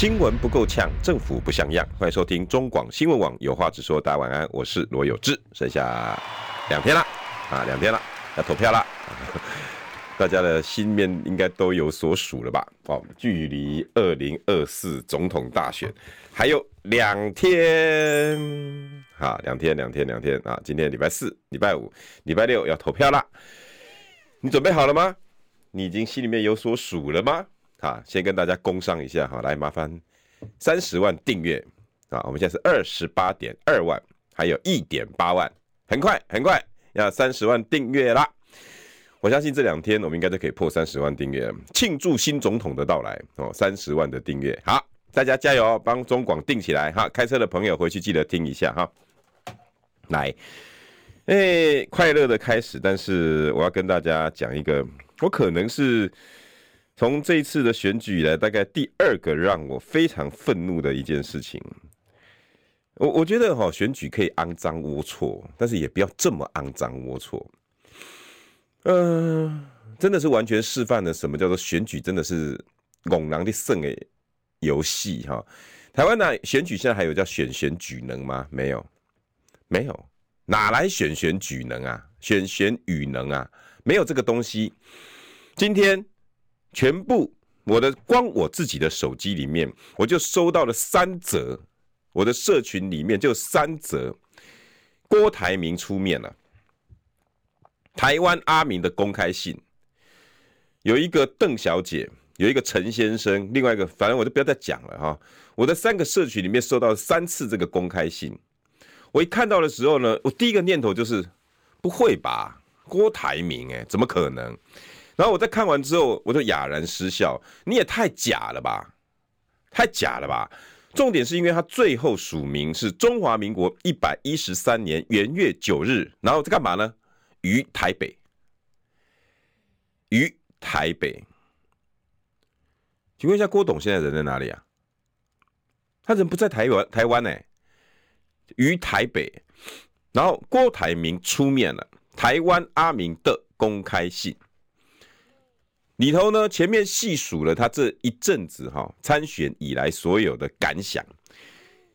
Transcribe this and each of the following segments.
新闻不够呛，政府不像样。欢迎收听中广新闻网有话直说。大家晚安，我是罗有志。剩下两天了啊，两天了，要投票了。大家的心面应该都有所数了吧？哦，距离二零二四总统大选还有两天，好，两天，两天，两天啊！今天礼拜四、礼拜五、礼拜六要投票了。你准备好了吗？你已经心里面有所数了吗？好，先跟大家工商一下哈，来麻烦三十万订阅啊！我们现在是二十八点二万，还有一点八万，很快很快要三十万订阅啦！我相信这两天我们应该就可以破三十万订阅，庆祝新总统的到来哦！三十万的订阅，好，大家加油，帮中广订起来哈！开车的朋友回去记得听一下哈。来，哎，快乐的开始，但是我要跟大家讲一个，我可能是。从这一次的选举以来，大概第二个让我非常愤怒的一件事情，我我觉得哈，选举可以肮脏龌龊，但是也不要这么肮脏龌龊。嗯，真的是完全示范了什么叫做选举，真的是拱狼的胜的游戏哈。台湾呢，选举现在还有叫选选举能吗？没有，没有，哪来选选举能啊？选选举能啊？没有这个东西。今天。全部我的光我自己的手机里面，我就收到了三则，我的社群里面就三则，郭台铭出面了，台湾阿明的公开信，有一个邓小姐，有一个陈先生，另外一个反正我就不要再讲了哈。我的三个社群里面收到三次这个公开信，我一看到的时候呢，我第一个念头就是不会吧，郭台铭诶，怎么可能？然后我在看完之后，我就哑然失笑。你也太假了吧，太假了吧！重点是因为他最后署名是中华民国一百一十三年元月九日，然后在干嘛呢？于台北，于台北。请问一下，郭董现在人在哪里啊？他人不在台湾，台湾呢？于台北。然后郭台铭出面了，台湾阿明的公开信。里头呢，前面细数了他这一阵子哈参选以来所有的感想。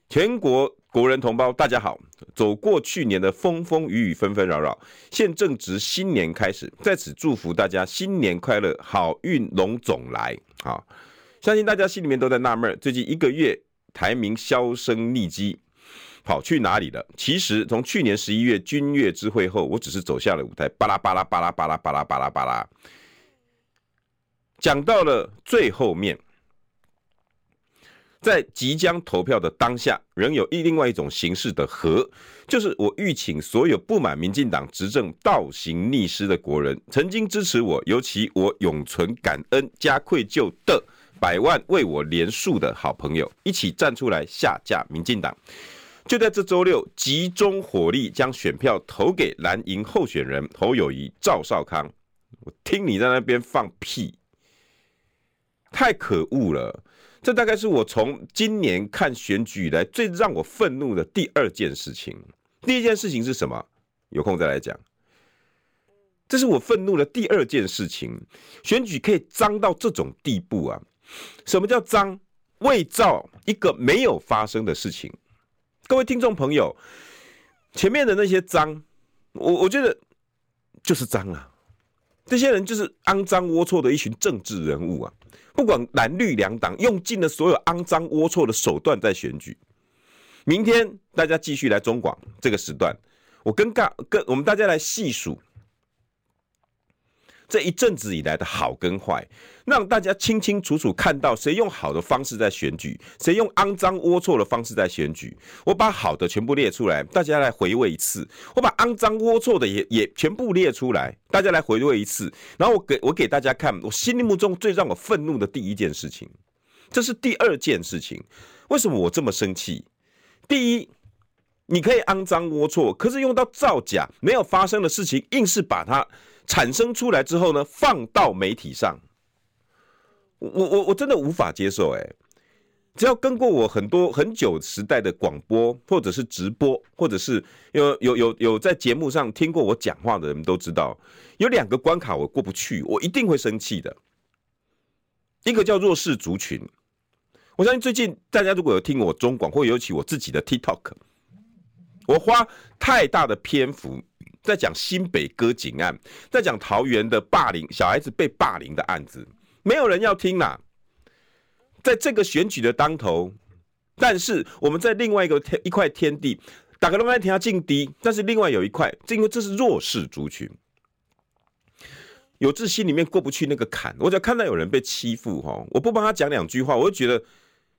全国国人同胞，大家好，走过去年的风风雨雨纷纷扰扰，现正值新年开始，在此祝福大家新年快乐，好运龙总来。好，相信大家心里面都在纳闷，最近一个月台名销声匿迹，跑去哪里了？其实从去年十一月君悦之会后，我只是走下了舞台，巴拉巴拉巴拉巴拉巴拉巴拉巴拉。讲到了最后面，在即将投票的当下，仍有一另外一种形式的和，就是我欲请所有不满民进党执政倒行逆施的国人，曾经支持我，尤其我永存感恩加愧疚的百万为我连署的好朋友，一起站出来下架民进党。就在这周六，集中火力将选票投给蓝营候选人侯友宜、赵少康。我听你在那边放屁！太可恶了！这大概是我从今年看选举以来最让我愤怒的第二件事情。第一件事情是什么？有空再来讲。这是我愤怒的第二件事情。选举可以脏到这种地步啊？什么叫脏？伪造一个没有发生的事情。各位听众朋友，前面的那些脏，我我觉得就是脏啊！这些人就是肮脏龌龊的一群政治人物啊！不管蓝绿两党用尽了所有肮脏龌龊的手段在选举，明天大家继续来中广这个时段，我跟大跟我们大家来细数。这一阵子以来的好跟坏，让大家清清楚楚看到谁用好的方式在选举，谁用肮脏龌龊的方式在选举。我把好的全部列出来，大家来回味一次。我把肮脏龌龊的也也全部列出来，大家来回味一次。然后我给我给大家看，我心目中最让我愤怒的第一件事情，这是第二件事情。为什么我这么生气？第一，你可以肮脏龌龊，可是用到造假没有发生的事情，硬是把它产生出来之后呢，放到媒体上，我我我真的无法接受哎、只要跟过我很多很久时代的广播，或者是直播，或者是有有有有在节目上听过我讲话的人都知道，有两个关卡我过不去，我一定会生气的。一个叫弱势族群，我相信最近大家如果有听我中广，或尤其我自己的 TikTok，我花太大的篇幅在讲新北割颈案，在讲桃园的霸凌小孩子被霸凌的案子，没有人要听啦。在这个选举的当头，但是我们在另外一个天一块天地，打个龙安田下劲低，但是另外有一块，因为这是弱势族群，有志心里面过不去那个坎。我只要看到有人被欺负，哈，我不帮他讲两句话，我就觉得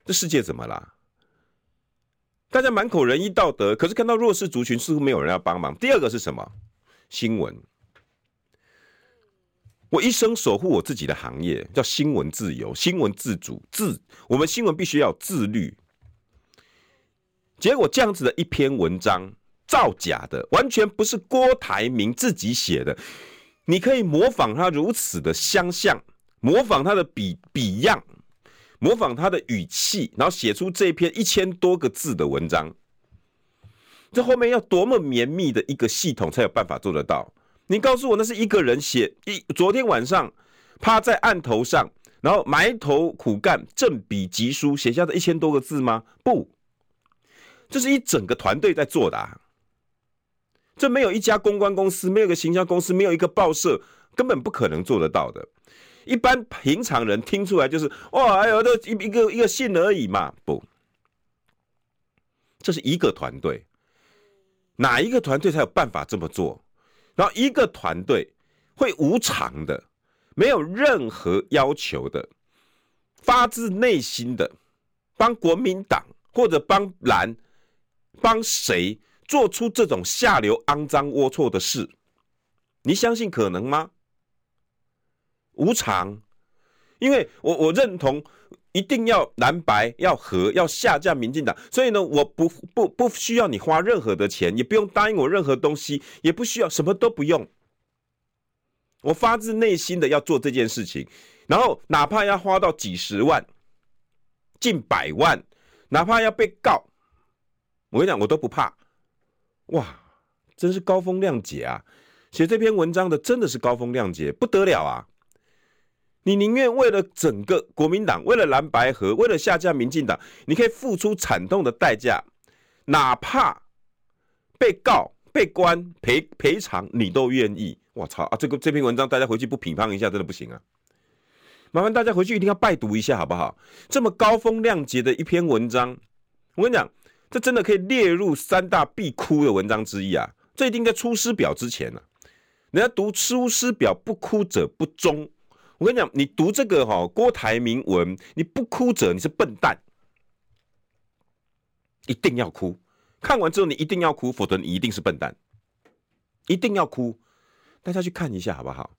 这世界怎么啦？大家满口仁义道德，可是看到弱势族群似乎没有人要帮忙。第二个是什么？新闻。我一生守护我自己的行业，叫新闻自由、新闻自主、自。我们新闻必须要自律。结果这样子的一篇文章，造假的，完全不是郭台铭自己写的。你可以模仿他如此的相像，模仿他的笔笔样，模仿他的语气，然后写出这篇一千多个字的文章。这后面要多么绵密的一个系统，才有办法做得到？你告诉我，那是一个人写一昨天晚上趴在案头上，然后埋头苦干，振笔疾书写下的一千多个字吗？不，这是一整个团队在做的啊。这没有一家公关公司，没有一个行销公司，没有一个报社，根本不可能做得到的。一般平常人听出来就是哇，哎呦，这一一个一个信而已嘛。不，这是一个团队，哪一个团队才有办法这么做？然后一个团队会无偿的，没有任何要求的，发自内心的帮国民党或者帮蓝帮谁做出这种下流、肮脏、龌龊的事，你相信可能吗？无偿，因为我我认同一定要蓝白要和要下架民进党，所以呢，我不不不需要你花任何的钱，也不用答应我任何东西，也不需要什么都不用，我发自内心的要做这件事情，然后哪怕要花到几十万、近百万，哪怕要被告，我跟你讲，我都不怕。哇，真是高风亮节啊！写这篇文章的真的是高风亮节，不得了啊！你宁愿为了整个国民党，为了蓝白河，为了下架民进党，你可以付出惨痛的代价，哪怕被告、被关、赔赔偿，你都愿意。我操啊！这个这篇文章大家回去不批判一下，真的不行啊！麻烦大家回去一定要拜读一下，好不好？这么高风亮节的一篇文章，我跟你讲，这真的可以列入三大必哭的文章之一啊！这一定在出师表之前呢、啊，人家读出师表不哭者不忠。我跟你讲，你读这个哈郭台铭文，你不哭者你是笨蛋，一定要哭。看完之后你一定要哭，否则你一定是笨蛋，一定要哭。大家去看一下好不好？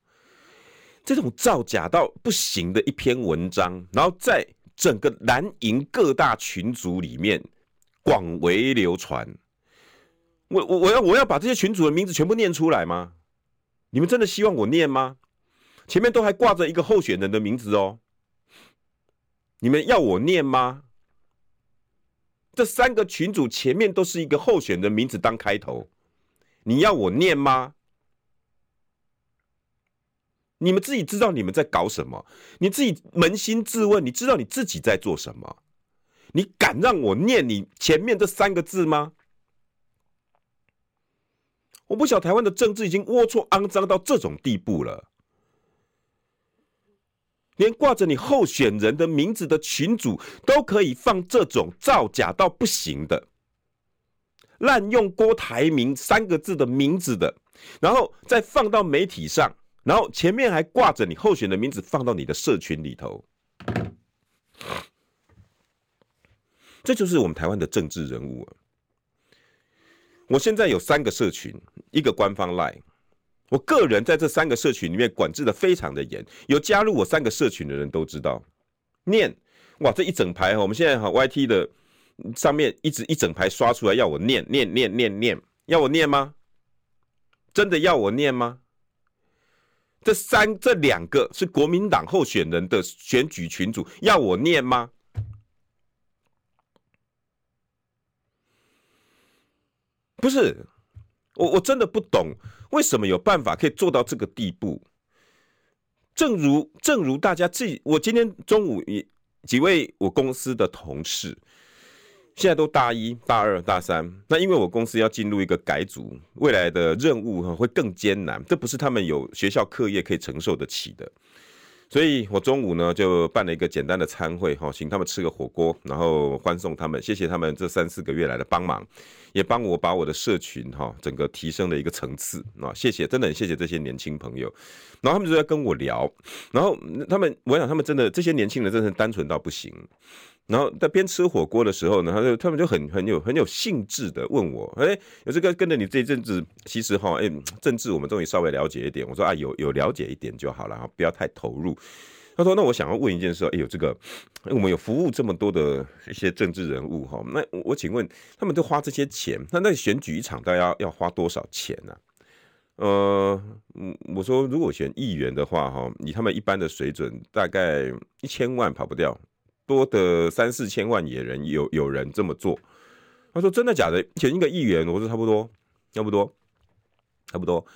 这种造假到不行的一篇文章，然后在整个蓝营各大群组里面广为流传。我我我要我要把这些群组的名字全部念出来吗？你们真的希望我念吗？前面都还挂着一个候选人的名字哦，你们要我念吗？这三个群组前面都是一个候选人的名字当开头，你要我念吗？你们自己知道你们在搞什么？你自己扪心自问，你知道你自己在做什么？你敢让我念你前面这三个字吗？我不晓台湾的政治已经龌龊肮脏到这种地步了。连挂着你候选人的名字的群组都可以放这种造假到不行的，滥用郭台铭三个字的名字的，然后再放到媒体上，然后前面还挂着你候选的名字放到你的社群里头，这就是我们台湾的政治人物啊！我现在有三个社群，一个官方 LINE。我个人在这三个社群里面管制的非常的严，有加入我三个社群的人都知道，念哇这一整排，我们现在哈 YT 的上面一直一整排刷出来要我念念念念念，要我念吗？真的要我念吗？这三这两个是国民党候选人的选举群组，要我念吗？不是，我我真的不懂为什么有办法可以做到这个地步。正如正如大家自己，我今天中午也几位我公司的同事。现在都大一、大二、大三，那因为我公司要进入一个改组，未来的任务会更艰难，这不是他们有学校课业可以承受得起的。所以我中午呢就办了一个简单的餐会，哈，请他们吃个火锅，然后欢送他们，谢谢他们这三四个月来的帮忙，也帮我把我的社群哈整个提升了一个层次啊，谢谢，真的很谢谢这些年轻朋友。然后他们就在跟我聊，然后他们，我想他们真的这些年轻人真的单纯到不行。然后在边吃火锅的时候呢，他就他们就很很有很有兴致的问我，哎，有这个跟着你这一阵子，其实哈，哎，政治我们终于稍微了解一点。我说啊，有有了解一点就好了，不要太投入。他说，那我想要问一件事，哎，呦这个，我们有服务这么多的一些政治人物哈，那我请问他们都花这些钱，那那选举一场大概要要花多少钱呢？呃，嗯，我说如果选议员的话哈，以他们一般的水准，大概一千万跑不掉。多的三四千万也人有有人这么做，他说真的假的？选一个议员，我说差不多，差不多，差不多，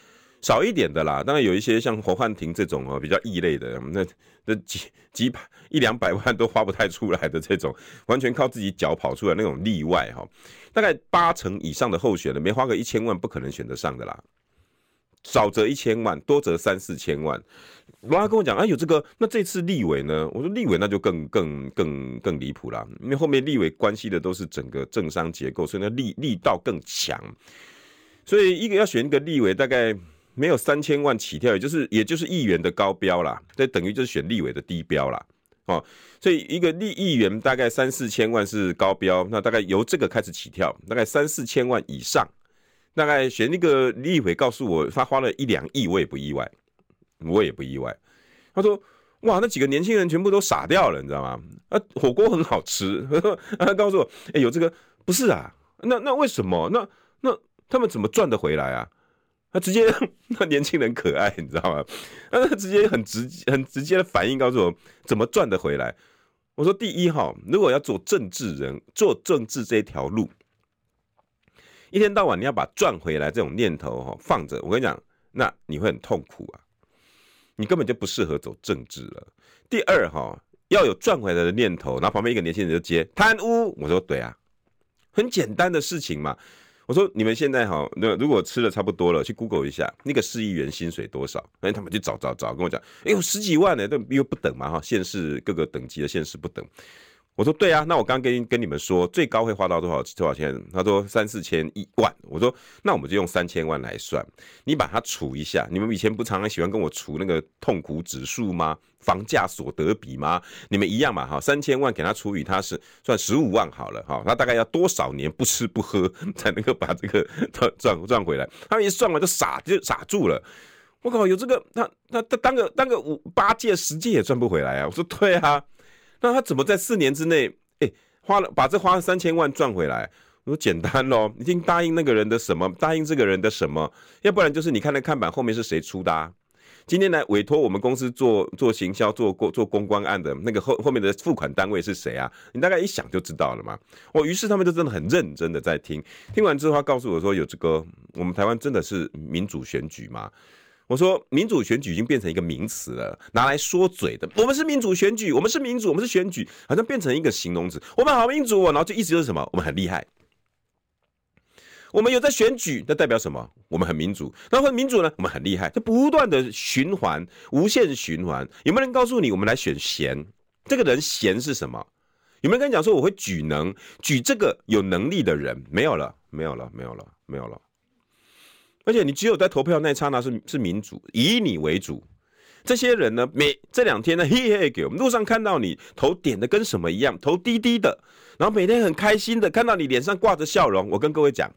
少一点的啦。当然有一些像侯汉廷这种哦，比较异类的，那那几几百一两百万 都花不太出来的这种，完全靠自己脚跑出来那种例外哈。大概八成以上的候选人没花个一千万，不可能选得上的啦。少则一千万，多则三四千万。然后他跟我讲，哎，有这个，那这次立委呢？我说立委那就更更更更离谱了，因为后面立委关系的都是整个政商结构，所以那力力道更强。所以一个要选一个立委，大概没有三千万起跳，也就是也就是议员的高标啦，这等于就是选立委的低标啦。哦。所以一个立议员大概三四千万是高标，那大概由这个开始起跳，大概三四千万以上。大概选那个立委，告诉我他花了一两亿，我也不意外，我也不意外。他说：“哇，那几个年轻人全部都傻掉了，你知道吗？啊，火锅很好吃。他”告诉我：“哎、有这个不是啊？那那为什么？那那他们怎么赚得回来啊？”他直接 那年轻人可爱，你知道吗？他直接很直很直接的反应告诉我怎么赚得回来。我说：“第一哈，如果要做政治人，做政治这条路。”一天到晚你要把赚回来这种念头哈放着，我跟你讲，那你会很痛苦啊，你根本就不适合走政治了。第二哈，要有赚回来的念头，然后旁边一个年轻人就接贪污，我说对啊，很简单的事情嘛。我说你们现在哈，那如果吃的差不多了，去 Google 一下那个市议员薪水多少，那他们就找找找，跟我讲，哎呦十几万呢，都又不等嘛哈，县市各个等级的县市不等。我说对啊，那我刚跟跟你们说最高会花到多少多少钱？他说三四千一万。我说那我们就用三千万来算，你把它除一下。你们以前不常常喜欢跟我除那个痛苦指数吗？房价所得比吗？你们一样嘛哈，三千万给他除以他是算十五万好了哈，他大概要多少年不吃不喝才能够把这个赚赚赚回来？他们一算完就傻就傻住了。我靠，有这个他他他当个当个五八届十届也赚不回来啊！我说对啊。那他怎么在四年之内，哎，花了把这花了三千万赚回来？我说简单喽，已经答应那个人的什么？答应这个人的什么？要不然就是你看那看板后面是谁出的啊？今天来委托我们公司做做行销、做过做公关案的那个后后面的付款单位是谁啊？你大概一想就知道了嘛。哦，于是他们就真的很认真的在听，听完之后他告诉我说：“有这个，我们台湾真的是民主选举嘛？”我说民主选举已经变成一个名词了，拿来说嘴的。我们是民主选举，我们是民主，我们是选举，好像变成一个形容词。我们好民主哦，然后就意思就是什么？我们很厉害。我们有在选举，那代表什么？我们很民主。那会民主呢？我们很厉害，就不断的循环，无限循环。有没有人告诉你，我们来选贤？这个人贤是什么？有没有跟你讲说我会举能，举这个有能力的人？没有了，没有了，没有了，没有了。而且你只有在投票那一刹那是是民主，以你为主。这些人呢，每这两天呢，嘿嘿给我们路上看到你头点的跟什么一样，头低低的，然后每天很开心的看到你脸上挂着笑容。我跟各位讲，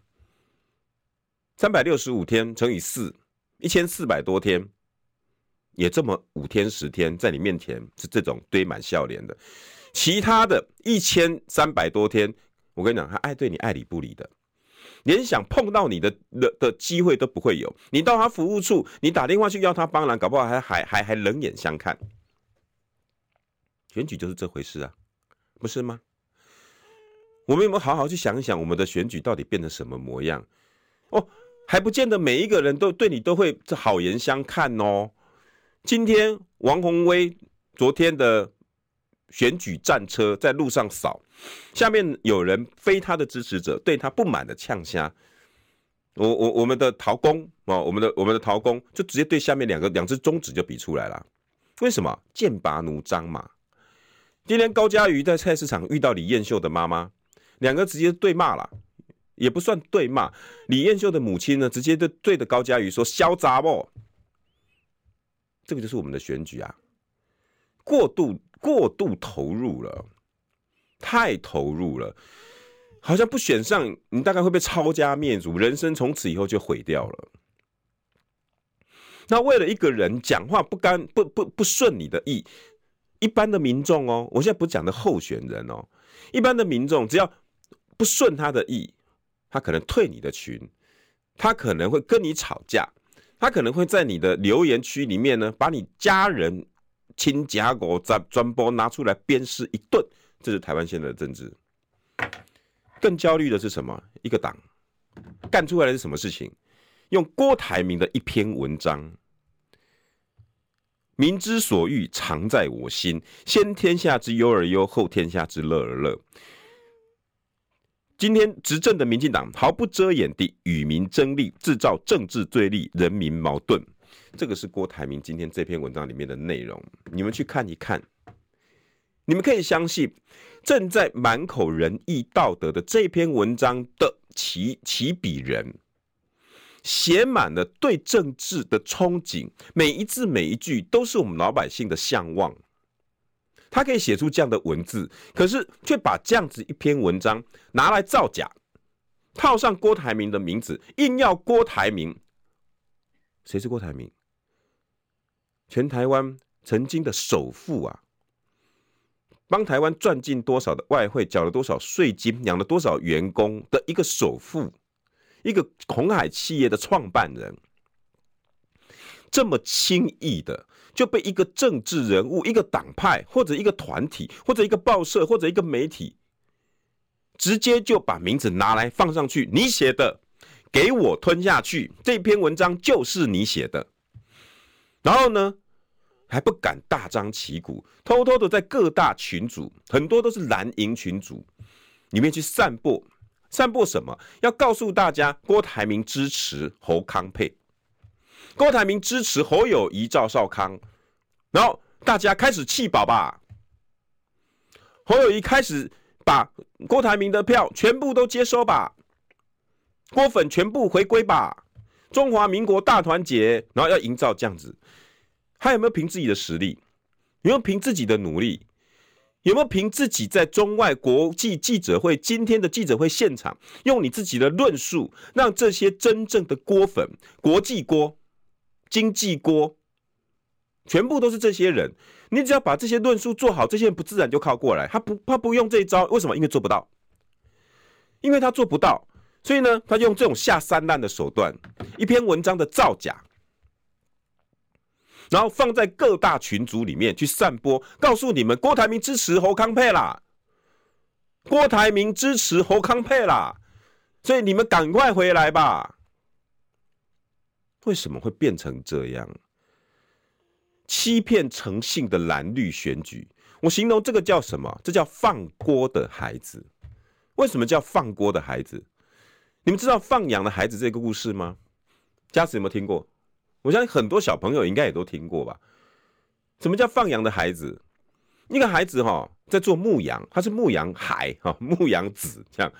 三百六十五天乘以四，一千四百多天，也这么五天十天在你面前是这种堆满笑脸的，其他的一千三百多天我跟你讲，他爱对你爱理不理的，连想碰到你的的的机会都不会有。你到他服务处，你打电话去要他帮忙，搞不好还还还还冷眼相看。选举就是这回事啊，不是吗？我们有没有好好去想一想，我们的选举到底变成什么模样？哦，还不见得每一个人都对你都会好言相看哦。今天王宏威昨天的选举战车在路上扫，下面有人非他的支持者对他不满的呛虾，我我我们的陶公哦，我们的我们的陶公就直接对下面两个两只中指就比出来了，为什么？剑拔弩张嘛。今天高嘉瑜在菜市场遇到李彦秀的妈妈，两个直接对骂了，也不算对骂。李彦秀的母亲呢，直接就对着高嘉瑜说：“嚣杂哦？”这个就是我们的选举啊，过度过度投入了，太投入了，好像不选上，你大概会被抄家灭族，人生从此以后就毁掉了。那为了一个人讲话不干不不不顺你的意。一般的民众哦，我现在不讲的候选人哦，一般的民众只要不顺他的意，他可能退你的群，他可能会跟你吵架，他可能会在你的留言区里面呢，把你家人亲家狗在专播拿出来鞭尸一顿，这是台湾现在的政治。更焦虑的是什么？一个党干出来的是什么事情？用郭台铭的一篇文章。民之所欲，常在我心。先天下之忧而忧，后天下之乐而乐。今天执政的民进党毫不遮掩地与民争利，制造政治对立、人民矛盾。这个是郭台铭今天这篇文章里面的内容，你们去看一看。你们可以相信，正在满口仁义道德的这篇文章的起起笔人。写满了对政治的憧憬，每一字每一句都是我们老百姓的向往。他可以写出这样的文字，可是却把这样子一篇文章拿来造假，套上郭台铭的名字，硬要郭台铭。谁是郭台铭？全台湾曾经的首富啊，帮台湾赚进多少的外汇，缴了多少税金，养了多少员工的一个首富。一个红海企业的创办人，这么轻易的就被一个政治人物、一个党派或者一个团体或者一个报社或者一个媒体，直接就把名字拿来放上去，你写的，给我吞下去，这篇文章就是你写的。然后呢，还不敢大张旗鼓，偷偷的在各大群组，很多都是蓝营群组里面去散播。散播什么？要告诉大家，郭台铭支持侯康配，郭台铭支持侯友谊、赵少康，然后大家开始弃保吧。侯友谊开始把郭台铭的票全部都接收吧，郭粉全部回归吧，中华民国大团结，然后要营造这样子，他有没有凭自己的实力？有没有凭自己的努力？有没有凭自己在中外国际记者会今天的记者会现场，用你自己的论述，让这些真正的郭粉、国际郭、经济郭，全部都是这些人。你只要把这些论述做好，这些人不自然就靠过来。他不，他不用这一招，为什么？因为做不到，因为他做不到，所以呢，他用这种下三滥的手段，一篇文章的造假。然后放在各大群组里面去散播，告诉你们郭台铭支持侯康佩啦，郭台铭支持侯康佩啦，所以你们赶快回来吧。为什么会变成这样？欺骗诚信的蓝绿选举，我形容这个叫什么？这叫放锅的孩子。为什么叫放锅的孩子？你们知道放羊的孩子这个故事吗？家子有没有听过？我相信很多小朋友应该也都听过吧？什么叫放羊的孩子？一个孩子哈，在做牧羊，他是牧羊孩哈，牧羊子这样。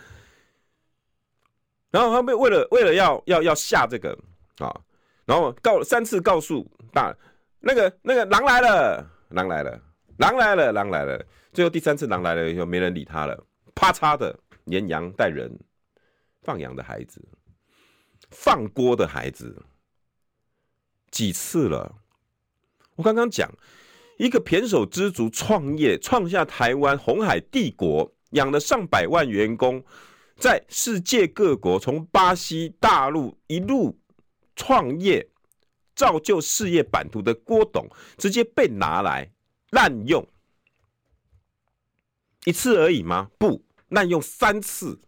然后他们为了为了要要要下这个啊，然后告三次告诉大那个那个狼来了，狼来了，狼来了，狼来了。最后第三次狼来了以后，没人理他了，啪嚓的连羊带人，放羊的孩子，放锅的孩子。几次了？我刚刚讲，一个胼手胝足创业，创下台湾红海帝国，养了上百万员工，在世界各国，从巴西、大陆一路创业，造就事业版图的郭董，直接被拿来滥用一次而已吗？不，滥用三次。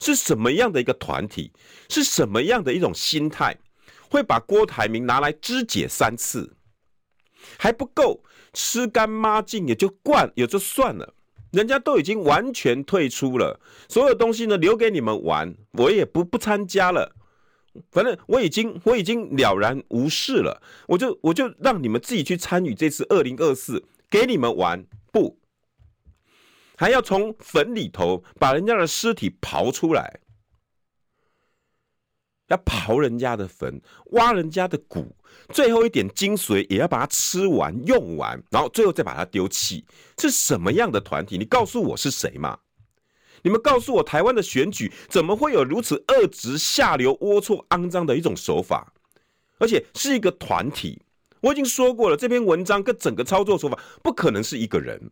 是什么样的一个团体？是什么样的一种心态？会把郭台铭拿来肢解三次，还不够吃干抹净也就惯也就算了，人家都已经完全退出了，所有东西呢留给你们玩，我也不不参加了，反正我已经我已经了然无事了，我就我就让你们自己去参与这次二零二四，给你们玩不，还要从坟里头把人家的尸体刨出来。要刨人家的坟，挖人家的骨，最后一点精髓也要把它吃完、用完，然后最后再把它丢弃。是什么样的团体？你告诉我是谁嘛？你们告诉我，台湾的选举怎么会有如此恶质、下流、龌龊、肮脏的一种手法？而且是一个团体。我已经说过了，这篇文章跟整个操作手法不可能是一个人，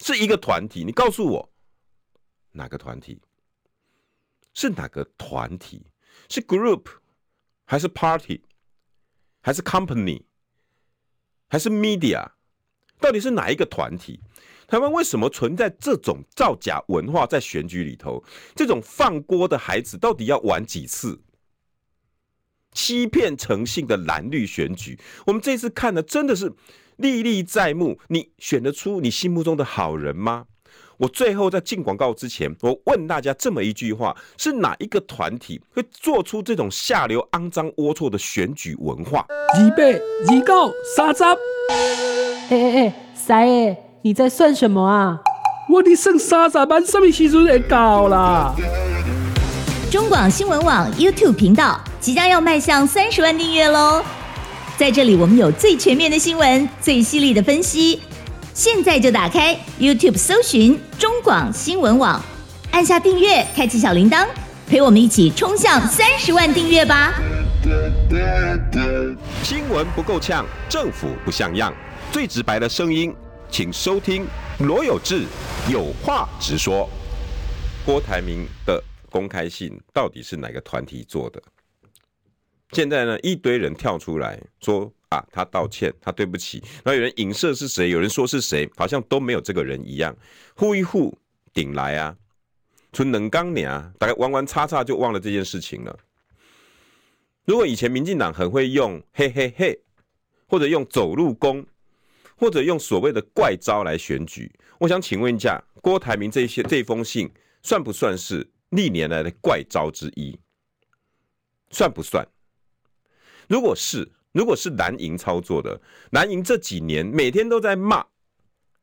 是一个团体。你告诉我，哪个团体？是哪个团体？是 group 还是 party 还是 company 还是 media？到底是哪一个团体？台湾为什么存在这种造假文化在选举里头？这种放锅的孩子到底要玩几次？欺骗诚信的蓝绿选举，我们这次看的真的是历历在目。你选得出你心目中的好人吗？我最后在进广告之前，我问大家这么一句话：是哪一个团体会做出这种下流、肮脏、龌龊的选举文化？二八二九三十。哎哎哎，三爷，你在算什么啊？我的剩三十万，什么时阵会到啦？中广新闻网 YouTube 频道即将要迈向三十万订阅喽！在这里，我们有最全面的新闻，最犀利的分析。现在就打开 YouTube 搜寻中广新闻网，按下订阅，开启小铃铛，陪我们一起冲向三十万订阅吧！新闻不够呛，政府不像样，最直白的声音，请收听罗有志有话直说。郭台铭的公开信到底是哪个团体做的？现在呢，一堆人跳出来说。啊，他道歉，他对不起。然后有人影射是谁，有人说是谁，好像都没有这个人一样。呼一呼顶来啊，从冷刚年啊，大概弯弯叉叉就忘了这件事情了。如果以前民进党很会用嘿嘿嘿，或者用走路功，或者用所谓的怪招来选举，我想请问一下，郭台铭这些这封信算不算是历年来的怪招之一？算不算？如果是。如果是蓝营操作的，蓝营这几年每天都在骂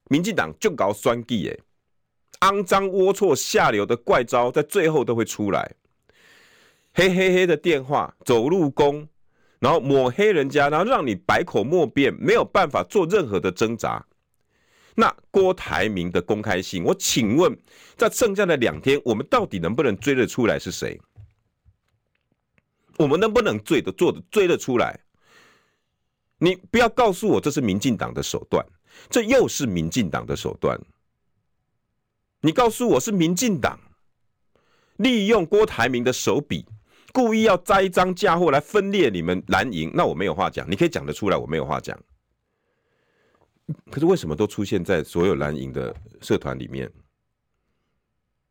民进党就搞酸计，哎，肮脏龌龊下流的怪招，在最后都会出来。黑黑黑的电话，走路工，然后抹黑人家，然后让你百口莫辩，没有办法做任何的挣扎。那郭台铭的公开信，我请问，在剩下的两天，我们到底能不能追得出来是谁？我们能不能追得做的追得出来？你不要告诉我这是民进党的手段，这又是民进党的手段。你告诉我是民进党利用郭台铭的手笔，故意要栽赃嫁祸来分裂你们蓝营，那我没有话讲。你可以讲得出来，我没有话讲。可是为什么都出现在所有蓝营的社团里面？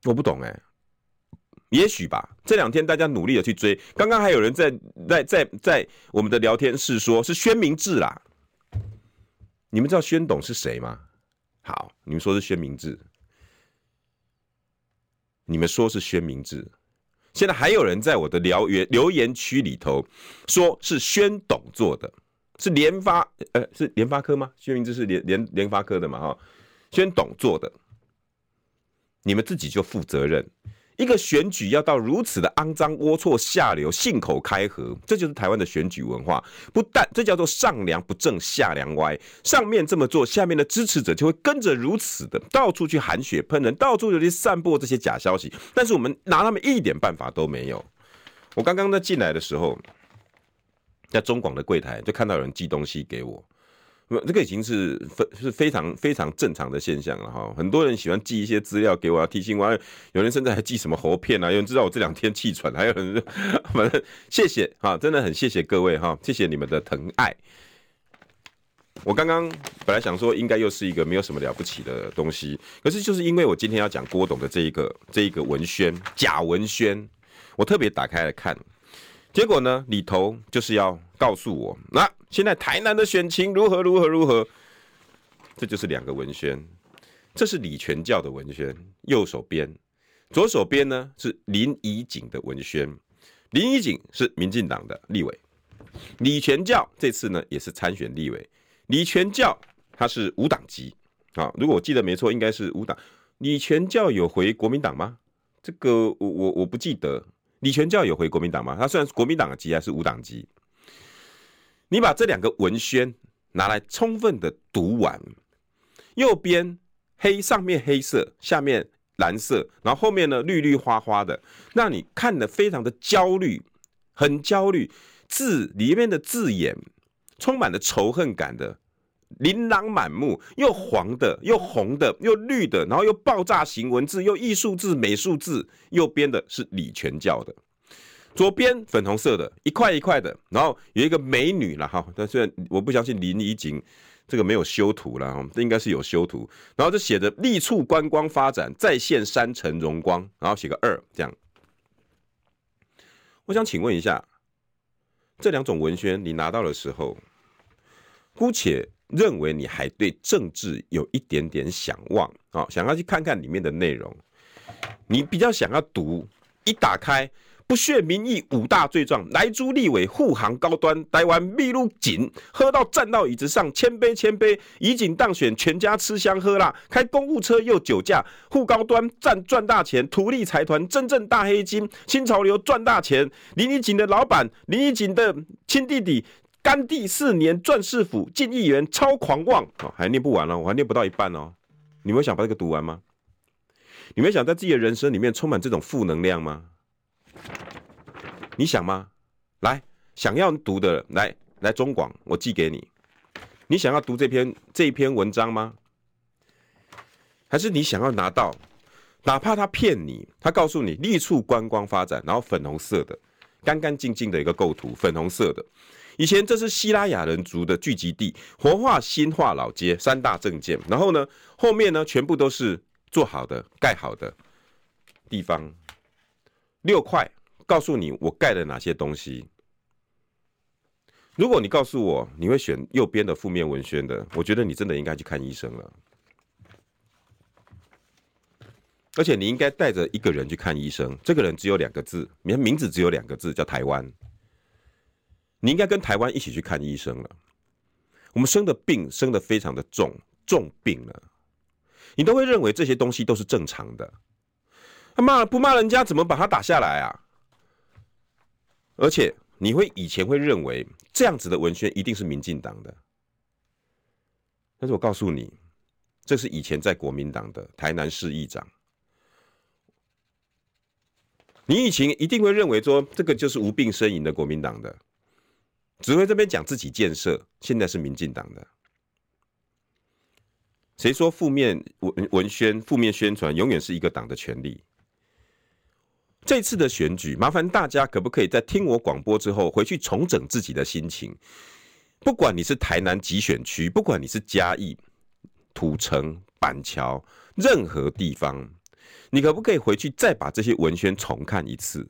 我不懂哎。也许吧，这两天大家努力的去追。刚刚还有人在在在在我们的聊天室说，是宣明志啦。你们知道宣董是谁吗？好，你们说是宣明志，你们说是宣明志。现在还有人在我的留言留言区里头说是宣董做的，是联发呃是联发科吗？宣明志是联联联发科的嘛哈？宣董做的，你们自己就负责任。一个选举要到如此的肮脏、龌龊、下流、信口开河，这就是台湾的选举文化。不但这叫做上梁不正下梁歪，上面这么做，下面的支持者就会跟着如此的到处去含血喷人，到处就去散播这些假消息。但是我们拿他们一点办法都没有。我刚刚在进来的时候，在中广的柜台就看到有人寄东西给我，这个已经是非是非常非常正常的现象了哈。很多人喜欢寄一些资料给我，要提醒我。有人甚至还寄什么喉片啊？有人知道我这两天气喘，还有人反正谢谢哈，真的很谢谢各位哈，谢谢你们的疼爱。我刚刚本来想说，应该又是一个没有什么了不起的东西，可是就是因为我今天要讲郭董的这一个这一个文宣假文宣，我特别打开来看，结果呢里头就是要告诉我，那现在台南的选情如何如何如何，这就是两个文宣，这是李全教的文宣，右手边，左手边呢是林怡景的文宣，林怡景是民进党的立委，李全教这次呢也是参选立委。李全教他是无党籍啊，如果我记得没错，应该是无党。李全教有回国民党吗？这个我我我不记得。李全教有回国民党吗？他虽然是国民党的籍，还是无党籍。你把这两个文宣拿来充分的读完，右边黑上面黑色，下面蓝色，然后后面呢绿绿花花的，让你看得非常的焦虑，很焦虑，字里面的字眼。充满了仇恨感的，琳琅满目，又黄的，又红的，又绿的，然后又爆炸型文字，又艺术字、美术字。右边的是李全教的，左边粉红色的，一块一块的，然后有一个美女了哈。但是我不相信林怡景这个没有修图了哈，这应该是有修图。然后就写着“力促观光发展，再现山城荣光”，然后写个二这样。我想请问一下。这两种文宣你拿到的时候，姑且认为你还对政治有一点点想望啊，想要去看看里面的内容，你比较想要读，一打开。不屑民意五大罪状，来朱立委护航高端，台湾秘鲁紧，喝到站到椅子上，千杯千杯，宜景当选，全家吃香喝辣，开公务车又酒驾，护高端赚赚大钱，图利财团真正大黑金，新潮流赚大钱，林宜景的老板，林宜景的亲弟弟，甘地四年赚市府进议员超狂妄，哦，还念不完了，我还念不到一半哦，你们想把这个读完吗？你们想在自己的人生里面充满这种负能量吗？你想吗？来，想要读的来来中广，我寄给你。你想要读这篇这一篇文章吗？还是你想要拿到？哪怕他骗你，他告诉你力促观光发展，然后粉红色的，干干净净的一个构图，粉红色的。以前这是西拉雅人族的聚集地，活化新化老街三大政见。然后呢，后面呢全部都是做好的、盖好的地方。六块，告诉你我盖了哪些东西。如果你告诉我你会选右边的负面文宣的，我觉得你真的应该去看医生了。而且你应该带着一个人去看医生，这个人只有两个字，名名字只有两个字，叫台湾。你应该跟台湾一起去看医生了。我们生的病生的非常的重，重病了，你都会认为这些东西都是正常的。他骂不骂人家，怎么把他打下来啊？而且你会以前会认为这样子的文宣一定是民进党的，但是我告诉你，这是以前在国民党的台南市议长。你以前一定会认为说这个就是无病呻吟的国民党的，只会这边讲自己建设，现在是民进党的。谁说负面文文宣、负面宣传永远是一个党的权利？这次的选举，麻烦大家可不可以在听我广播之后，回去重整自己的心情？不管你是台南集选区，不管你是嘉义、土城、板桥，任何地方，你可不可以回去再把这些文宣重看一次？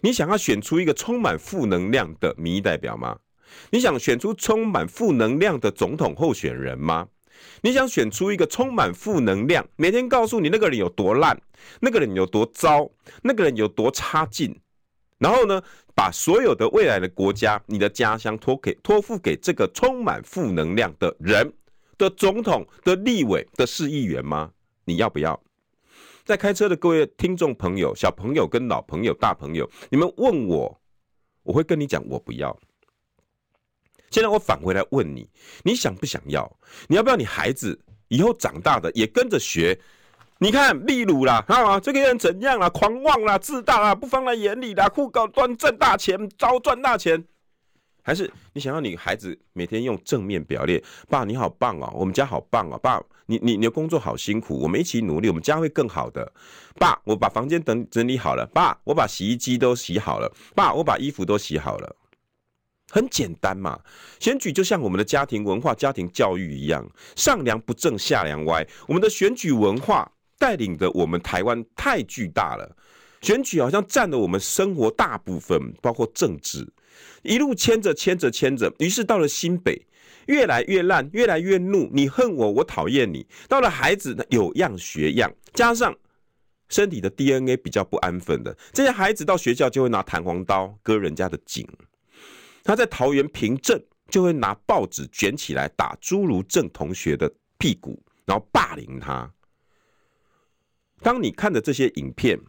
你想要选出一个充满负能量的民意代表吗？你想选出充满负能量的总统候选人吗？你想选出一个充满负能量，每天告诉你那个人有多烂，那个人有多糟，那个人有多差劲，然后呢，把所有的未来的国家、你的家乡托给托付给这个充满负能量的人的总统的立委的市议员吗？你要不要？在开车的各位听众朋友、小朋友跟老朋友、大朋友，你们问我，我会跟你讲，我不要。现在我返回来问你，你想不想要？你要不要你孩子以后长大的也跟着学？你看，例如啦，啊，这个人怎样啦？狂妄啦，自大啦，不放在眼里啦，护高端赚大钱，招赚大钱。还是你想要你孩子每天用正面表列？爸，你好棒哦，我们家好棒哦，爸，你你你的工作好辛苦，我们一起努力，我们家会更好的。爸，我把房间等整理好了，爸，我把洗衣机都洗好了，爸，我把衣服都洗好了。很简单嘛，选举就像我们的家庭文化、家庭教育一样，上梁不正下梁歪。我们的选举文化带领着我们台湾太巨大了，选举好像占了我们生活大部分，包括政治，一路牵着牵着牵着，于是到了新北，越来越烂，越来越怒，你恨我，我讨厌你。到了孩子有样学样，加上身体的 DNA 比较不安分的这些孩子，到学校就会拿弹簧刀割人家的颈。他在桃园平镇就会拿报纸卷起来打朱如正同学的屁股，然后霸凌他。当你看着这些影片，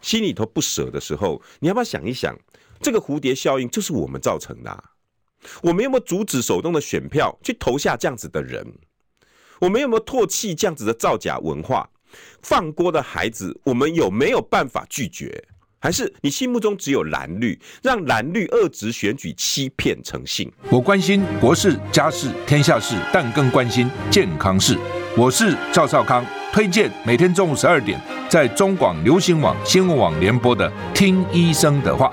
心里头不舍的时候，你要不要想一想，这个蝴蝶效应就是我们造成的？我们有没有阻止手动的选票去投下这样子的人？我们有没有唾弃这样子的造假文化？放锅的孩子，我们有没有办法拒绝？还是你心目中只有蓝绿，让蓝绿恶质选举欺骗成性？我关心国事、家事、天下事，但更关心健康事。我是赵少康，推荐每天中午十二点在中广流行网、新闻网联播的《听医生的话》。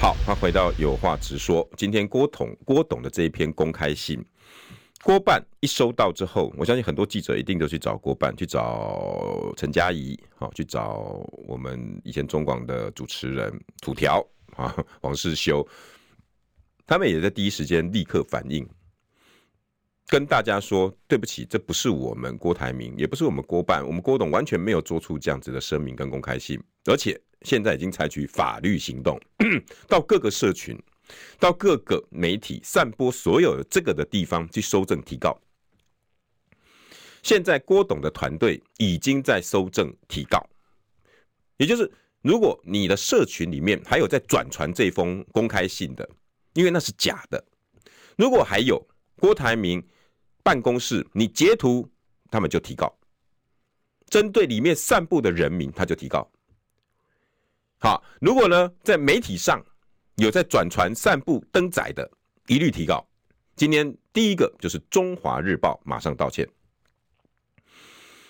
好，他回到有话直说，今天郭董郭董的这一篇公开信。郭办一收到之后，我相信很多记者一定都去找郭办，去找陈佳怡，好，去找我们以前中广的主持人土条啊，王世修，他们也在第一时间立刻反应，跟大家说对不起，这不是我们郭台铭，也不是我们郭办，我们郭董完全没有做出这样子的声明跟公开信，而且现在已经采取法律行动，到各个社群。到各个媒体散播所有这个的地方去搜证提告。现在郭董的团队已经在搜证提告，也就是如果你的社群里面还有在转传这封公开信的，因为那是假的。如果还有郭台铭办公室你截图，他们就提告。针对里面散布的人民，他就提告。好，如果呢在媒体上。有在转传、散布、登载的，一律提告。今天第一个就是《中华日报》马上道歉。《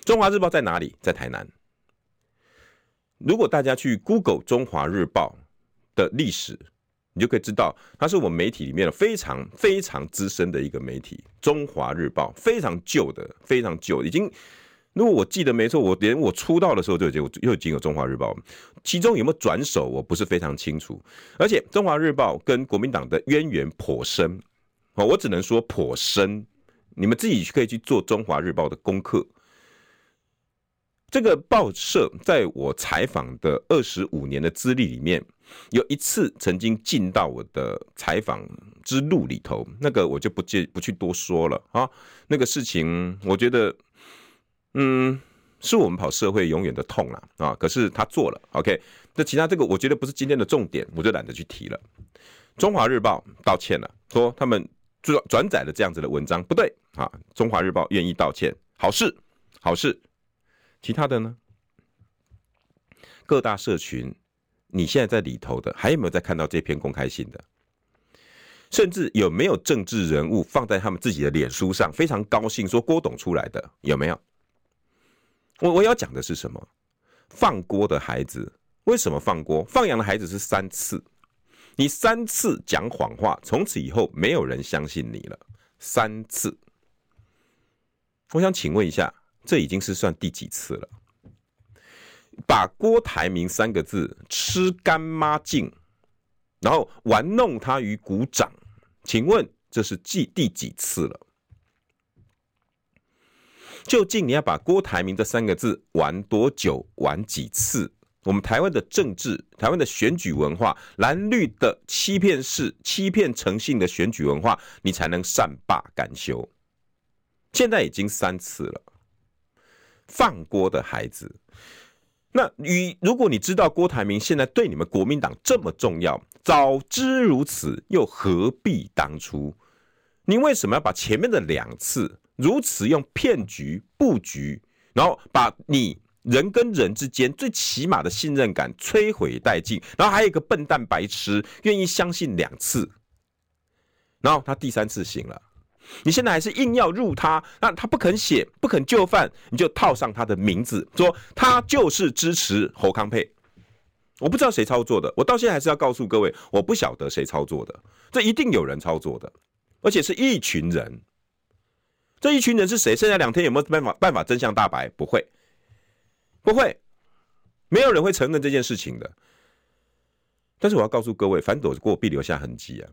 中华日报》在哪里？在台南。如果大家去 Google《中华日报》的历史，你就可以知道，它是我们媒体里面的非常非常资深的一个媒体，《中华日报》非常旧的，非常旧，已经。如果我记得没错，我连我出道的时候就已经又已经有《中华日报》，其中有没有转手，我不是非常清楚。而且《中华日报》跟国民党的渊源颇深，哦，我只能说颇深。你们自己可以去做《中华日报》的功课。这个报社在我采访的二十五年的资历里面，有一次曾经进到我的采访之路里头，那个我就不介不去多说了啊。那个事情，我觉得。嗯，是我们跑社会永远的痛了啊！可是他做了，OK。那其他这个我觉得不是今天的重点，我就懒得去提了。中华日报道歉了，说他们转转载了这样子的文章不对啊。中华日报愿意道歉，好事好事。其他的呢？各大社群，你现在在里头的，还有没有在看到这篇公开信的？甚至有没有政治人物放在他们自己的脸书上，非常高兴说郭董出来的，有没有？我我要讲的是什么？放锅的孩子为什么放锅？放羊的孩子是三次，你三次讲谎话，从此以后没有人相信你了。三次，我想请问一下，这已经是算第几次了？把郭台铭三个字吃干抹净，然后玩弄他于股掌，请问这是第第几次了？究竟你要把郭台铭这三个字玩多久，玩几次？我们台湾的政治、台湾的选举文化、蓝绿的欺骗式、欺骗诚信的选举文化，你才能善罢甘休？现在已经三次了。放锅的孩子，那与如果你知道郭台铭现在对你们国民党这么重要，早知如此，又何必当初？你为什么要把前面的两次如此用骗局布局，然后把你人跟人之间最起码的信任感摧毁殆尽？然后还有一个笨蛋白痴愿意相信两次，然后他第三次醒了。你现在还是硬要入他，那他不肯写，不肯就范，你就套上他的名字，说他就是支持侯康佩。我不知道谁操作的，我到现在还是要告诉各位，我不晓得谁操作的，这一定有人操作的，而且是一群人。这一群人是谁？剩下两天有没有办法办法真相大白？不会，不会，没有人会承认这件事情的。但是我要告诉各位，反躲过必留下痕迹啊。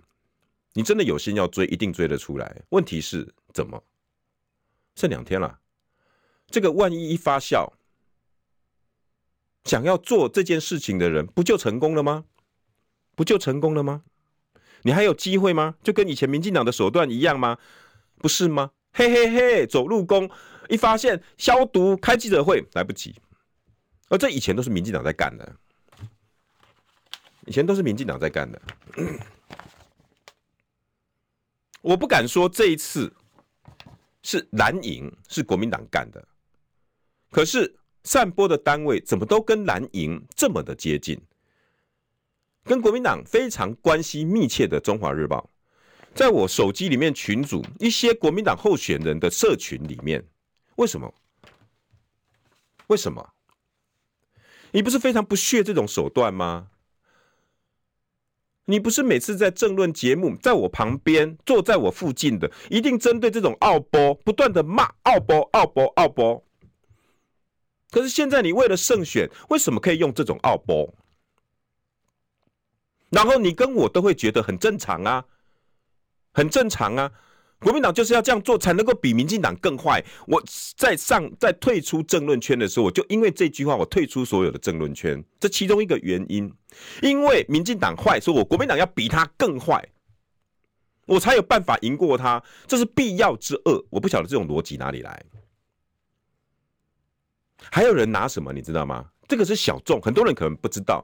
你真的有心要追，一定追得出来。问题是怎么？剩两天了，这个万一一发酵，想要做这件事情的人，不就成功了吗？不就成功了吗？你还有机会吗？就跟以前民进党的手段一样吗？不是吗？嘿嘿嘿，走路工一发现消毒，开记者会来不及。而这以前都是民进党在干的，以前都是民进党在干的。我不敢说这一次是蓝营是国民党干的，可是散播的单位怎么都跟蓝营这么的接近？跟国民党非常关系密切的《中华日报》，在我手机里面群组一些国民党候选人的社群里面，为什么？为什么？你不是非常不屑这种手段吗？你不是每次在政论节目，在我旁边坐在我附近的，一定针对这种奥波不断的骂奥波奥波奥波。可是现在你为了胜选，为什么可以用这种奥波？然后你跟我都会觉得很正常啊，很正常啊。国民党就是要这样做，才能够比民进党更坏。我在上在退出政论圈的时候，我就因为这句话，我退出所有的政论圈。这其中一个原因，因为民进党坏，所以我国民党要比他更坏，我才有办法赢过他。这是必要之恶。我不晓得这种逻辑哪里来。还有人拿什么？你知道吗？这个是小众，很多人可能不知道。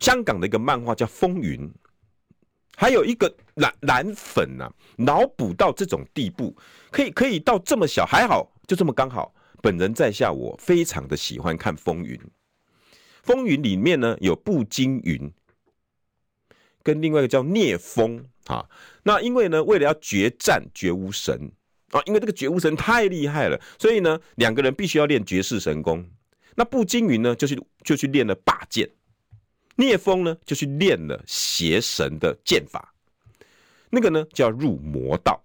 香港的一个漫画叫《风云》。还有一个蓝蓝粉啊，脑补到这种地步，可以可以到这么小，还好就这么刚好。本人在下，我非常的喜欢看《风云》。《风云》里面呢有步惊云，跟另外一个叫聂风啊。那因为呢，为了要决战绝无神啊，因为这个绝无神太厉害了，所以呢，两个人必须要练绝世神功。那步惊云呢，就去就去练了霸剑。聂风呢，就去练了邪神的剑法，那个呢叫入魔道，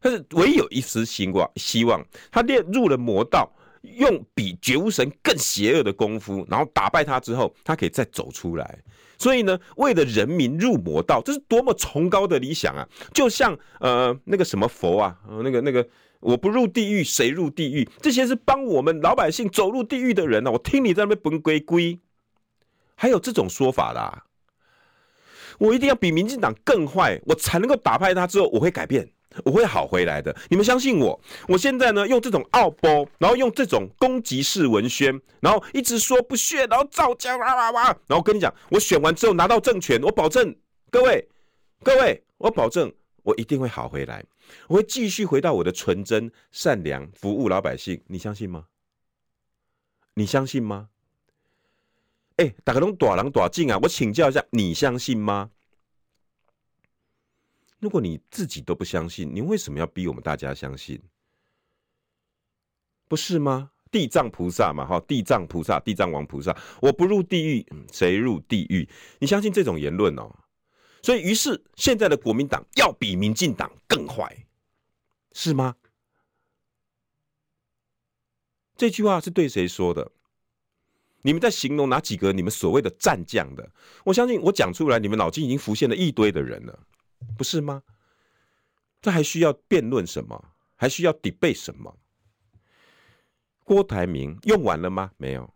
但是唯有一丝希望，希望他练入了魔道，用比绝无神更邪恶的功夫，然后打败他之后，他可以再走出来。所以呢，为了人民入魔道，这是多么崇高的理想啊！就像呃那个什么佛啊，那个那个我不入地狱谁入地狱？这些是帮我们老百姓走入地狱的人呢、我听你在那边本归归。还有这种说法啦、我一定要比民进党更坏，我才能够打败他。之后我会改变，我会好回来的。你们相信我。我现在呢，用这种傲波，然后用这种攻击式文宣，然后一直说不屑，然后造假哇哇哇。然后跟你讲，我选完之后拿到政权，我保证各位各位，我保证我一定会好回来，我会继续回到我的纯真、善良、服务老百姓。你相信吗？你相信吗？哎、欸，大家都大人大静啊！我请教一下，你相信吗？如果你自己都不相信，你为什么要逼我们大家相信？不是吗？地藏菩萨嘛，哈，地藏菩萨、地藏王菩萨，我不入地狱，谁入地狱？你相信这种言论哦？所以，于是现在的国民党要比民进党更坏，是吗？这句话是对谁说的？你们在形容哪几个你们所谓的战将的？我相信我讲出来，你们脑筋已经浮现了一堆的人了，不是吗？这还需要辩论什么？还需要 debate 什么？郭台铭用完了吗？没有。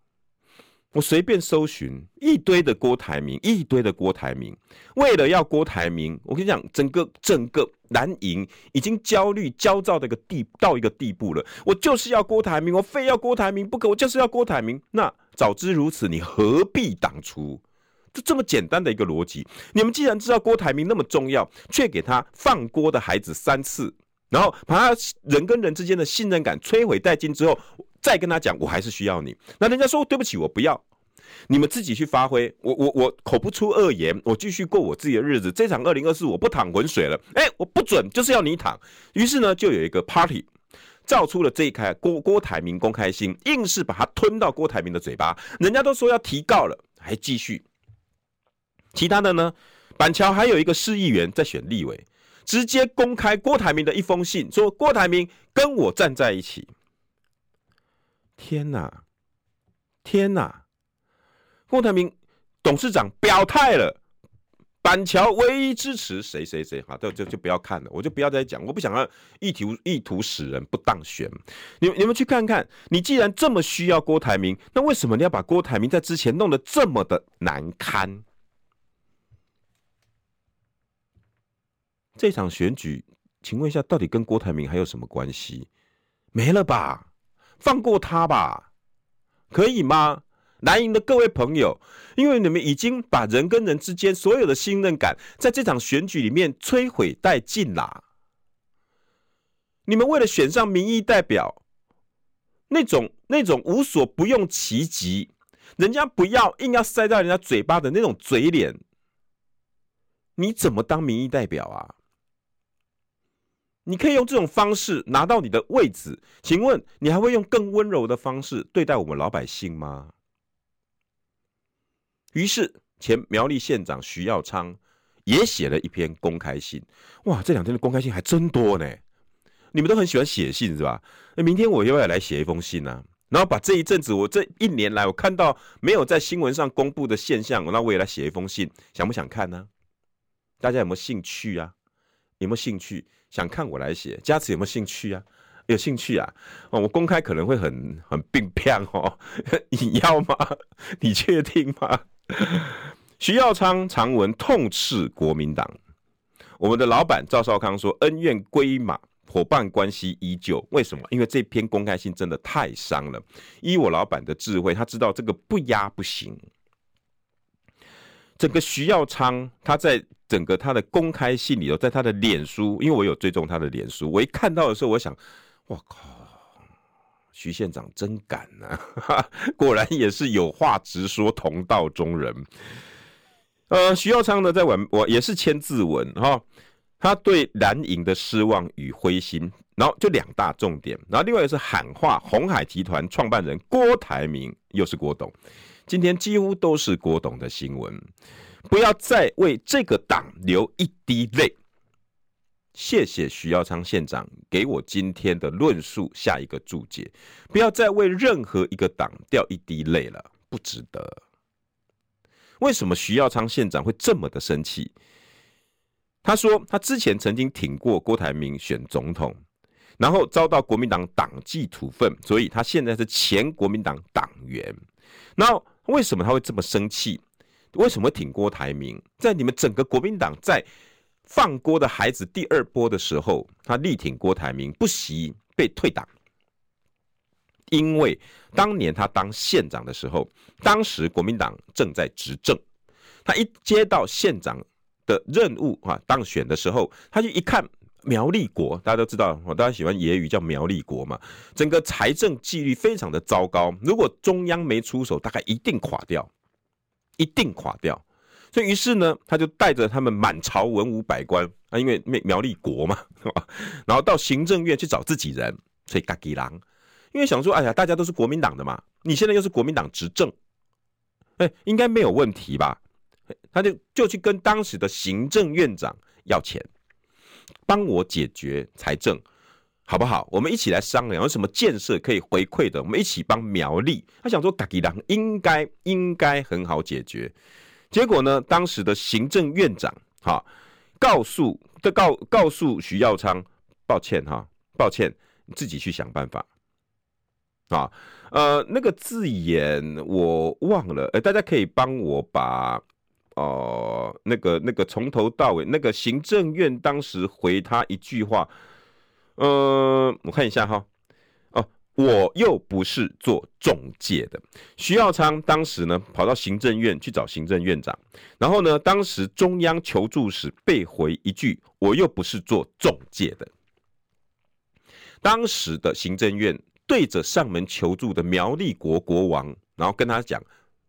我随便搜寻一堆的郭台铭，一堆的郭台铭，为了要郭台铭，我跟你讲，整个整个蓝营已经焦虑焦躁的一个地到一个地步了。我就是要郭台铭，我非要郭台铭不可，我就是要郭台铭。那早知如此，你何必当初？就这么简单的一个逻辑。你们既然知道郭台铭那么重要，却给他放锅的孩子三次，然后把他人跟人之间的信任感摧毁殆尽之后。再跟他讲，我还是需要你。那人家说对不起，我不要。你们自己去发挥。我我我口不出恶言，我继续过我自己的日子。这场二零二四我不淌浑水了。哎，我不准，就是要你淌。于是呢，就有一个 party，造出了这一开郭郭台铭公开信，硬是把它吞到郭台铭的嘴巴。人家都说要提告了，还继续。其他的呢，板桥还有一个市议员在选立委，直接公开郭台铭的一封信，说郭台铭跟我站在一起。天哪！天哪！郭台铭董事长表态了，板桥唯一支持谁谁谁，好，就就就不要看了，我就不要再讲，我不想要意图意图使人不当选。你你们去看看，你既然这么需要郭台铭，那为什么你要把郭台铭在之前弄得这么的难堪？这场选举，请问一下，到底跟郭台铭还有什么关系？没了吧？放过他吧，可以吗？蓝营的各位朋友，因为你们已经把人跟人之间所有的信任感，在这场选举里面摧毁殆尽啦。你们为了选上民意代表，那种那种无所不用其极，人家不要硬要塞到人家嘴巴的那种嘴脸，你怎么当民意代表啊？你可以用这种方式拿到你的位置，请问你还会用更温柔的方式对待我们老百姓吗？于是前苗栗县长徐耀昌也写了一篇公开信。哇，这两天的公开信还真多呢！你们都很喜欢写信是吧？那明天我又要来写一封信啊，然后把这一阵子我这一年来我看到没有在新闻上公布的现象，那我也来写一封信，想不想看呢？大家有没有兴趣啊？有没有兴趣？想看我来写，加持有没有兴趣啊？有兴趣啊？哦，我公开可能会很很病变哦，你要吗？你确定吗？徐耀昌长文痛斥国民党，我们的老板赵少康说恩怨归马，伙伴关系依旧。为什么？因为这篇公开信真的太伤了。依我老板的智慧，他知道这个不压不行。整个徐耀昌他在。整个他的公开信里头，在他的脸书，因为我有追踪他的脸书，我一看到的时候，我想，我靠，徐县长真敢呐！果然也是有话直说，同道中人。呃，徐耀昌呢，在晚我也是签字文哈，他对蓝营的失望与灰心，然后就两大重点，然后另外一个是喊话鸿海集团创办人郭台铭，又是郭董，今天几乎都是郭董的新闻。不要再为这个党流一滴泪。谢谢徐耀昌县长给我今天的论述下一个注解。不要再为任何一个党掉一滴泪了，不值得。为什么徐耀昌县长会这么的生气？他说他之前曾经挺过郭台铭选总统，然后遭到国民党党纪处分，所以他现在是前国民党党员。然后为什么他会这么生气？为什么挺郭台铭？在你们整个国民党在放郭的孩子第二波的时候，他力挺郭台铭，不惜被退党。因为当年他当县长的时候，当时国民党正在执政，他一接到县长的任务啊，当选的时候，他就一看苗栗国，大家都知道，我大家喜欢野语叫苗栗国嘛，整个财政纪律非常的糟糕，如果中央没出手，大概一定垮掉。一定垮掉，所以于是呢，他就带着他们满朝文武百官啊，因为苗栗国嘛，是 吧然后到行政院去找自己人，所以嘎吉郎，因为想说，哎呀，大家都是国民党的嘛，你现在又是国民党执政，哎，应该没有问题吧？他就就去跟当时的行政院长要钱，帮我解决财政。好不好？我们一起来商量，有什么建设可以回馈的？我们一起帮苗栗。他想说，嘎吉郎应该应该很好解决。结果呢，当时的行政院长哈告诉的告告诉徐耀昌，抱歉哈，抱歉，你自己去想办法。啊，呃，那个字眼我忘了，呃，大家可以帮我把哦、那个那个从头到尾，那个行政院当时回他一句话，呃，我看一下哈，哦，我又不是做中介的。徐耀昌当时呢跑到行政院去找行政院长，然后呢，当时中央求助时被回一句，我又不是做中介的。当时的行政院。对着上门求助的苗栗国国王，然后跟他讲：“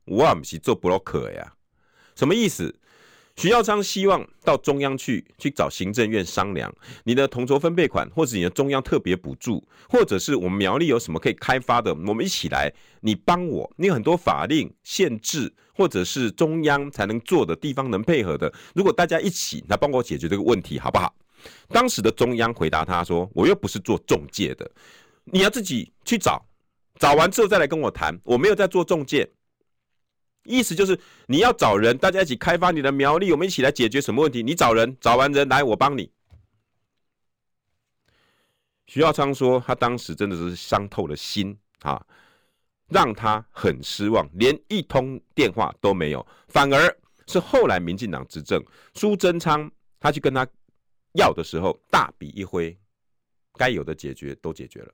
我不是做 broker 呀，什么意思？”徐耀昌希望到中央去去找行政院商量，你的同筹分配款，或者你的中央特别补助，或者是我们苗栗有什么可以开发的，我们一起来，你帮我，你有很多法令限制，或者是中央才能做的地方能配合的，如果大家一起来帮我解决这个问题，好不好？当时的中央回答他说：“我又不是做中介的。”你要自己去找，找完之后再来跟我谈。我没有在做中介，意思就是你要找人，大家一起开发你的苗栗，我们一起来解决什么问题？你找人，找完人来，我帮你。徐耀昌说，他当时真的是伤透了心啊，让他很失望，连一通电话都没有，反而是后来民进党执政，苏贞昌他去跟他要的时候，大笔一挥。该有的解决都解决了。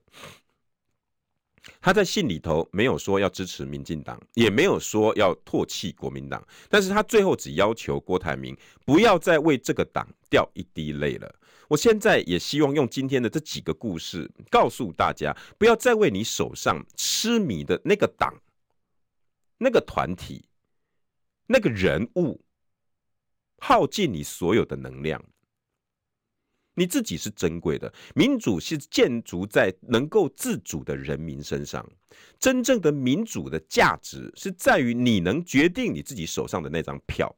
他在信里头没有说要支持民进党，也没有说要唾弃国民党，但是他最后只要求郭台铭不要再为这个党掉一滴泪了。我现在也希望用今天的这几个故事告诉大家，不要再为你手上痴迷的那个党、那个团体、那个人物耗尽你所有的能量。你自己是珍贵的，民主是建筑在能够自主的人民身上。真正的民主的价值是在于你能决定你自己手上的那张票。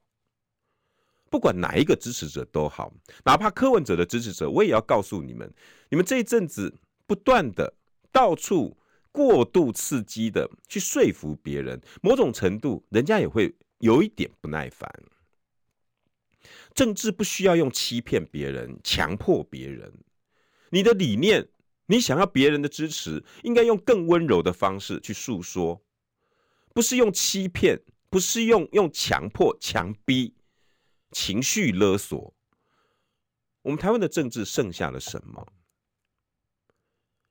不管哪一个支持者都好，哪怕柯文哲的支持者，我也要告诉你们：你们这一阵子不断的到处过度刺激的去说服别人，某种程度人家也会有一点不耐烦。政治不需要用欺骗别人、强迫别人。你的理念，你想要别人的支持，应该用更温柔的方式去诉说，不是用欺骗，不是用用强迫、强逼、情绪勒索。我们台湾的政治剩下了什么？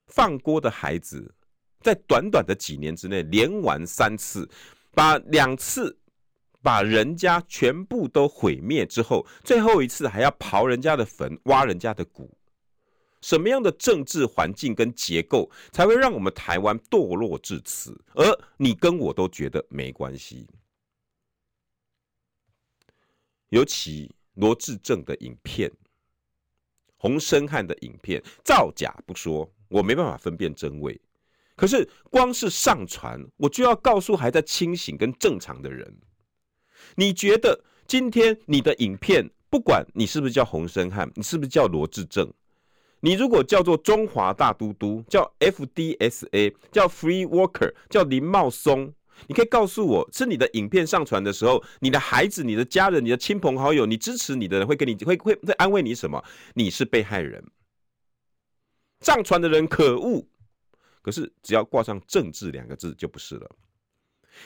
放锅的孩子，在短短的几年之内连玩三次，把两次。把人家全部都毁灭之后，最后一次还要刨人家的坟、挖人家的骨，什么样的政治环境跟结构才会让我们台湾堕落至此？而你跟我都觉得没关系。尤其罗志正的影片、洪申翰的影片，造假不说，我没办法分辨真伪。可是光是上传，我就要告诉还在清醒跟正常的人。你觉得今天你的影片，不管你是不是叫洪生汉，你是不是叫罗志正，你如果叫做中华大都督，叫 FDSA，叫 Free Worker，叫林茂松，你可以告诉我是你的影片上传的时候，你的孩子、你的家人、你的亲朋好友，你支持你的人会跟你会会会安慰你什么？你是被害人，上传的人可恶，可是只要挂上政治两个字就不是了。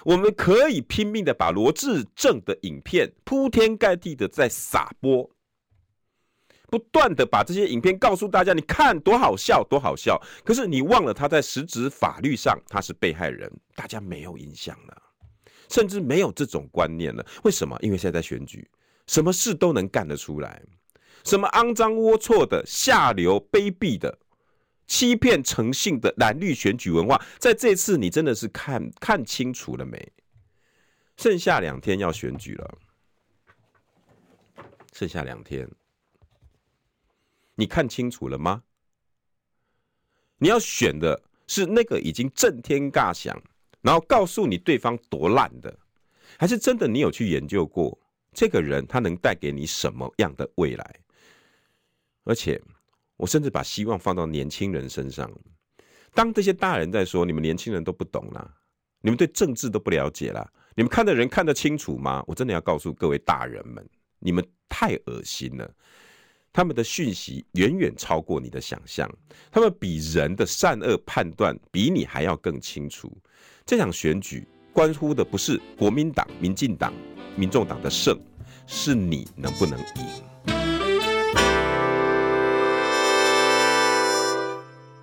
我们可以拼命的把罗志正的影片铺天盖地的在撒播，不断的把这些影片告诉大家，你看多好笑，多好笑。可是你忘了他在实质法律上他是被害人，大家没有印象了，甚至没有这种观念了。为什么？因为现在在选举，什么事都能干得出来，什么肮脏龌龊的、下流卑鄙的。欺骗诚信的蓝绿选举文化，在这次你真的是看看清楚了没？剩下两天要选举了，剩下两天，你看清楚了吗？你要选的是那个已经震天价响，然后告诉你对方多烂的，还是真的你有去研究过这个人他能带给你什么样的未来？而且。我甚至把希望放到年轻人身上。当这些大人在说你们年轻人都不懂啦你们对政治都不了解啦你们看的人看得清楚吗？我真的要告诉各位大人们你们太恶心了。他们的讯息远远超过你的想象他们比人的善恶判断比你还要更清楚。这场选举关乎的不是国民党民进党民众党的胜是你能不能赢。